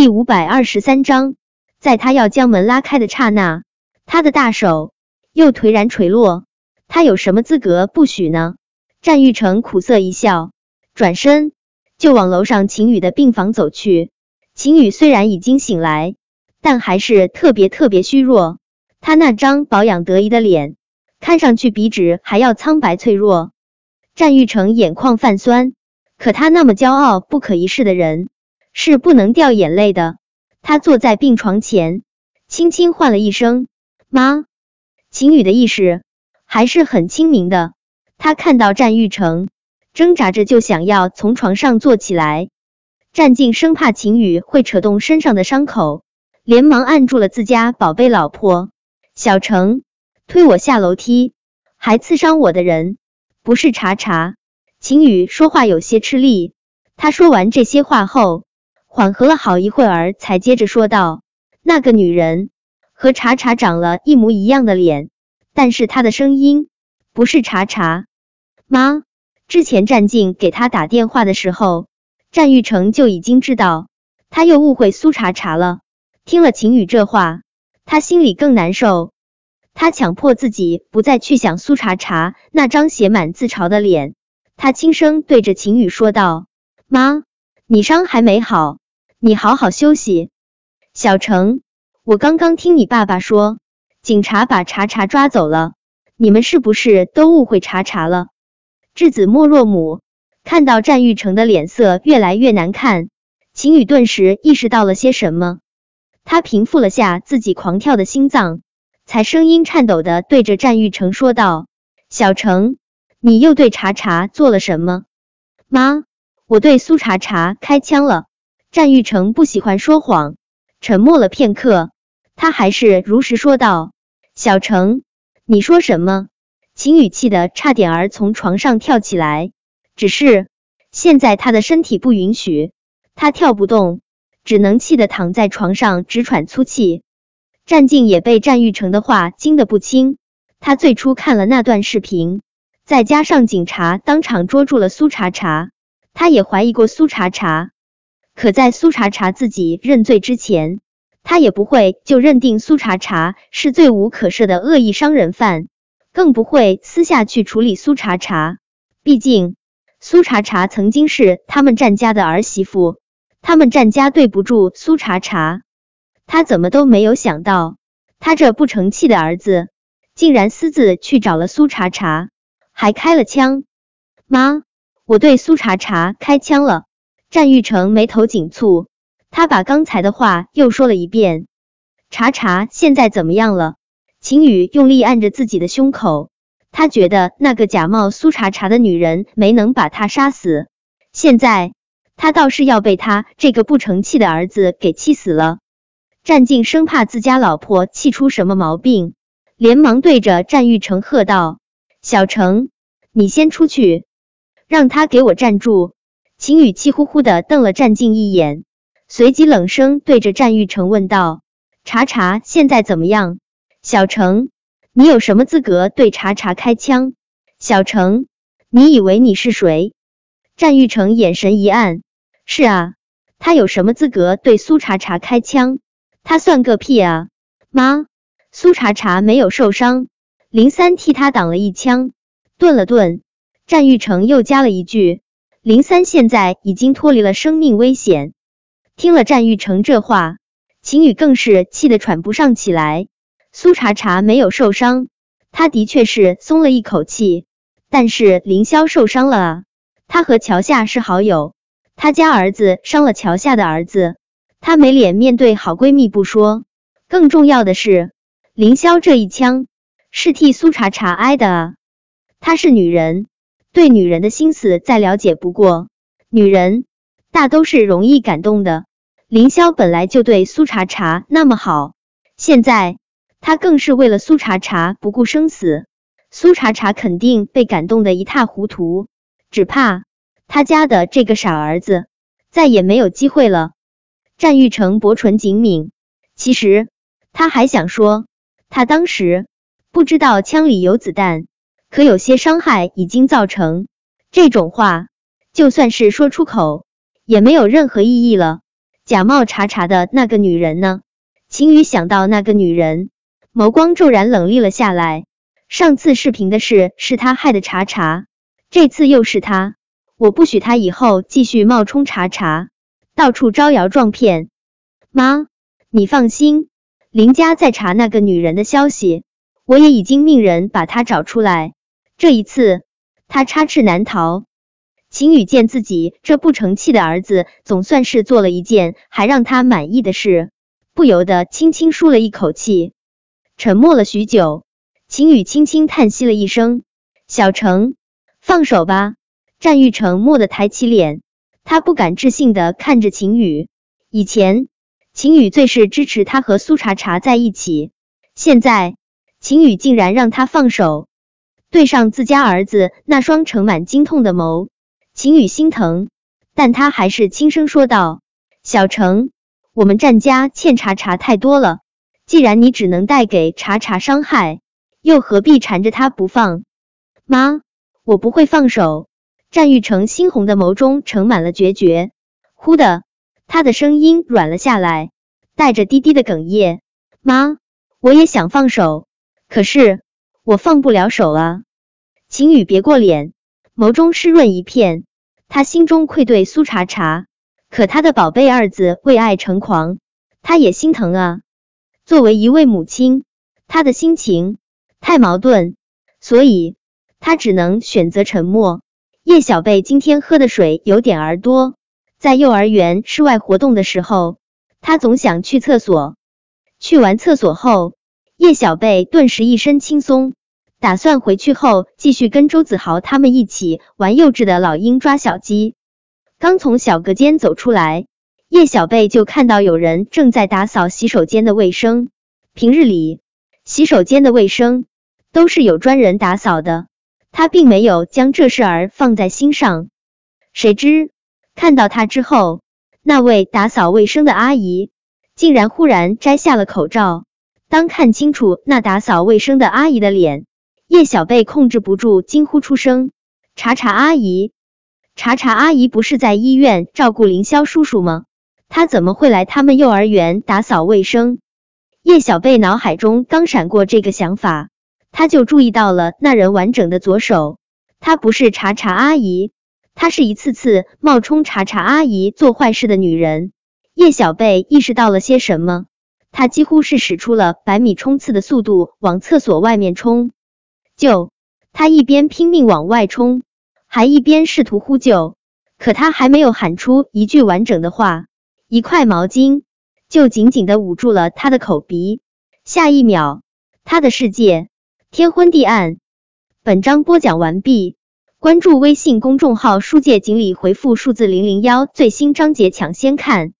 第五百二十三章，在他要将门拉开的刹那，他的大手又颓然垂落。他有什么资格不许呢？战玉成苦涩一笑，转身就往楼上秦宇的病房走去。秦宇虽然已经醒来，但还是特别特别虚弱。他那张保养得宜的脸，看上去比纸还要苍白脆弱。战玉成眼眶泛酸，可他那么骄傲不可一世的人，是不能掉眼泪的。他坐在病床前，轻轻唤了一声“妈”。秦宇的意识还是很清明的。他看到战玉成，挣扎着就想要从床上坐起来。战静生怕秦宇会扯动身上的伤口，连忙按住了自家宝贝老婆。小程推我下楼梯，还刺伤我的人不是查查。秦宇说话有些吃力。他说完这些话后，缓和了好一会儿，才接着说道：“那个女人和查查长了一模一样的脸，但是她的声音不是查查。”妈，之前战静给他打电话的时候，战玉成就已经知道他又误会苏茶茶了。听了秦宇这话，他心里更难受。他强迫自己不再去想苏茶茶那张写满自嘲的脸。他轻声对着秦宇说道：“妈，你伤还没好，你好好休息。”小程，我刚刚听你爸爸说，警察把茶茶抓走了，你们是不是都误会茶茶了？稚子莫若母，看到战玉成的脸色越来越难看，秦宇顿时意识到了些什么。他平复了下自己狂跳的心脏，才声音颤抖的对着战玉成说道：“小程，你又对茶茶做了什么？”妈，我对苏茶茶开枪了。战玉成不喜欢说谎，沉默了片刻，他还是如实说道：“小程，你说什么？”秦宇气得差点儿从床上跳起来，只是现在他的身体不允许，他跳不动，只能气得躺在床上直喘粗气。战静也被战玉成的话惊得不轻，他最初看了那段视频，再加上警察当场捉住了苏茶茶，他也怀疑过苏茶茶。可在苏茶茶自己认罪之前，他也不会就认定苏茶茶是罪无可赦的恶意伤人犯。更不会私下去处理苏茶茶，毕竟苏茶茶曾经是他们战家的儿媳妇，他们战家对不住苏茶茶。他怎么都没有想到，他这不成器的儿子竟然私自去找了苏茶茶，还开了枪。妈，我对苏茶茶开枪了。战玉成眉头紧蹙，他把刚才的话又说了一遍。茶茶现在怎么样了？秦宇用力按着自己的胸口，他觉得那个假冒苏茶茶的女人没能把他杀死，现在他倒是要被他这个不成器的儿子给气死了。战静生怕自家老婆气出什么毛病，连忙对着战玉成喝道：“小程，你先出去，让他给我站住！”秦宇气呼呼的瞪了战静一眼，随即冷声对着战玉成问道：“茶茶现在怎么样？”小程，你有什么资格对查查开枪？小程，你以为你是谁？战玉成眼神一暗，是啊，他有什么资格对苏查查开枪？他算个屁啊！妈，苏查查没有受伤，林三替他挡了一枪。顿了顿，战玉成又加了一句：林三现在已经脱离了生命危险。听了战玉成这话，秦宇更是气得喘不上气来。苏茶茶没有受伤，他的确是松了一口气。但是凌霄受伤了啊！他和乔夏是好友，他家儿子伤了乔夏的儿子，他没脸面对好闺蜜不说，更重要的是，凌霄这一枪是替苏茶茶挨的啊！她是女人，对女人的心思再了解不过，女人大都是容易感动的。凌霄本来就对苏茶茶那么好，现在。他更是为了苏茶茶不顾生死，苏茶茶肯定被感动的一塌糊涂，只怕他家的这个傻儿子再也没有机会了。战玉成薄唇紧抿，其实他还想说，他当时不知道枪里有子弹，可有些伤害已经造成，这种话就算是说出口也没有任何意义了。假冒查查的那个女人呢？秦宇想到那个女人，眸光骤然冷厉了下来。上次视频的事是他害的查查，这次又是他，我不许他以后继续冒充查查，到处招摇撞骗。妈，你放心，林家在查那个女人的消息，我也已经命人把她找出来。这一次，他插翅难逃。秦宇见自己这不成器的儿子，总算是做了一件还让他满意的事，不由得轻轻舒了一口气。沉默了许久。秦宇轻轻叹息了一声：“小程，放手吧。”战玉成蓦地抬起脸，他不敢置信的看着秦宇。以前，秦宇最是支持他和苏茶茶在一起，现在，秦宇竟然让他放手。对上自家儿子那双盛满惊痛的眸，秦宇心疼，但他还是轻声说道：“小程，我们战家欠茶茶太多了，既然你只能带给茶茶伤害。”又何必缠着他不放？妈，我不会放手。战玉成猩红的眸中盛满了决绝。忽的，他的声音软了下来，带着低低的哽咽。妈，我也想放手，可是我放不了手啊。秦宇别过脸，眸中湿润一片。他心中愧对苏茶茶，可他的宝贝儿子为爱成狂，他也心疼啊。作为一位母亲，他的心情。太矛盾，所以他只能选择沉默。叶小贝今天喝的水有点儿多，在幼儿园室外活动的时候，他总想去厕所。去完厕所后，叶小贝顿时一身轻松，打算回去后继续跟周子豪他们一起玩幼稚的老鹰抓小鸡。刚从小隔间走出来，叶小贝就看到有人正在打扫洗手间的卫生。平日里，洗手间的卫生。都是有专人打扫的，他并没有将这事儿放在心上。谁知看到他之后，那位打扫卫生的阿姨竟然忽然摘下了口罩。当看清楚那打扫卫生的阿姨的脸，叶小贝控制不住惊呼出声：“查查阿姨，查查阿姨不是在医院照顾凌霄叔叔吗？她怎么会来他们幼儿园打扫卫生？”叶小贝脑海中刚闪过这个想法。他就注意到了那人完整的左手，她不是查查阿姨，她是一次次冒充查查阿姨做坏事的女人。叶小贝意识到了些什么，他几乎是使出了百米冲刺的速度往厕所外面冲。救！他一边拼命往外冲，还一边试图呼救，可他还没有喊出一句完整的话，一块毛巾就紧紧的捂住了他的口鼻。下一秒，他的世界。天昏地暗。本章播讲完毕。关注微信公众号“书界锦鲤”，回复数字零零幺，最新章节抢先看。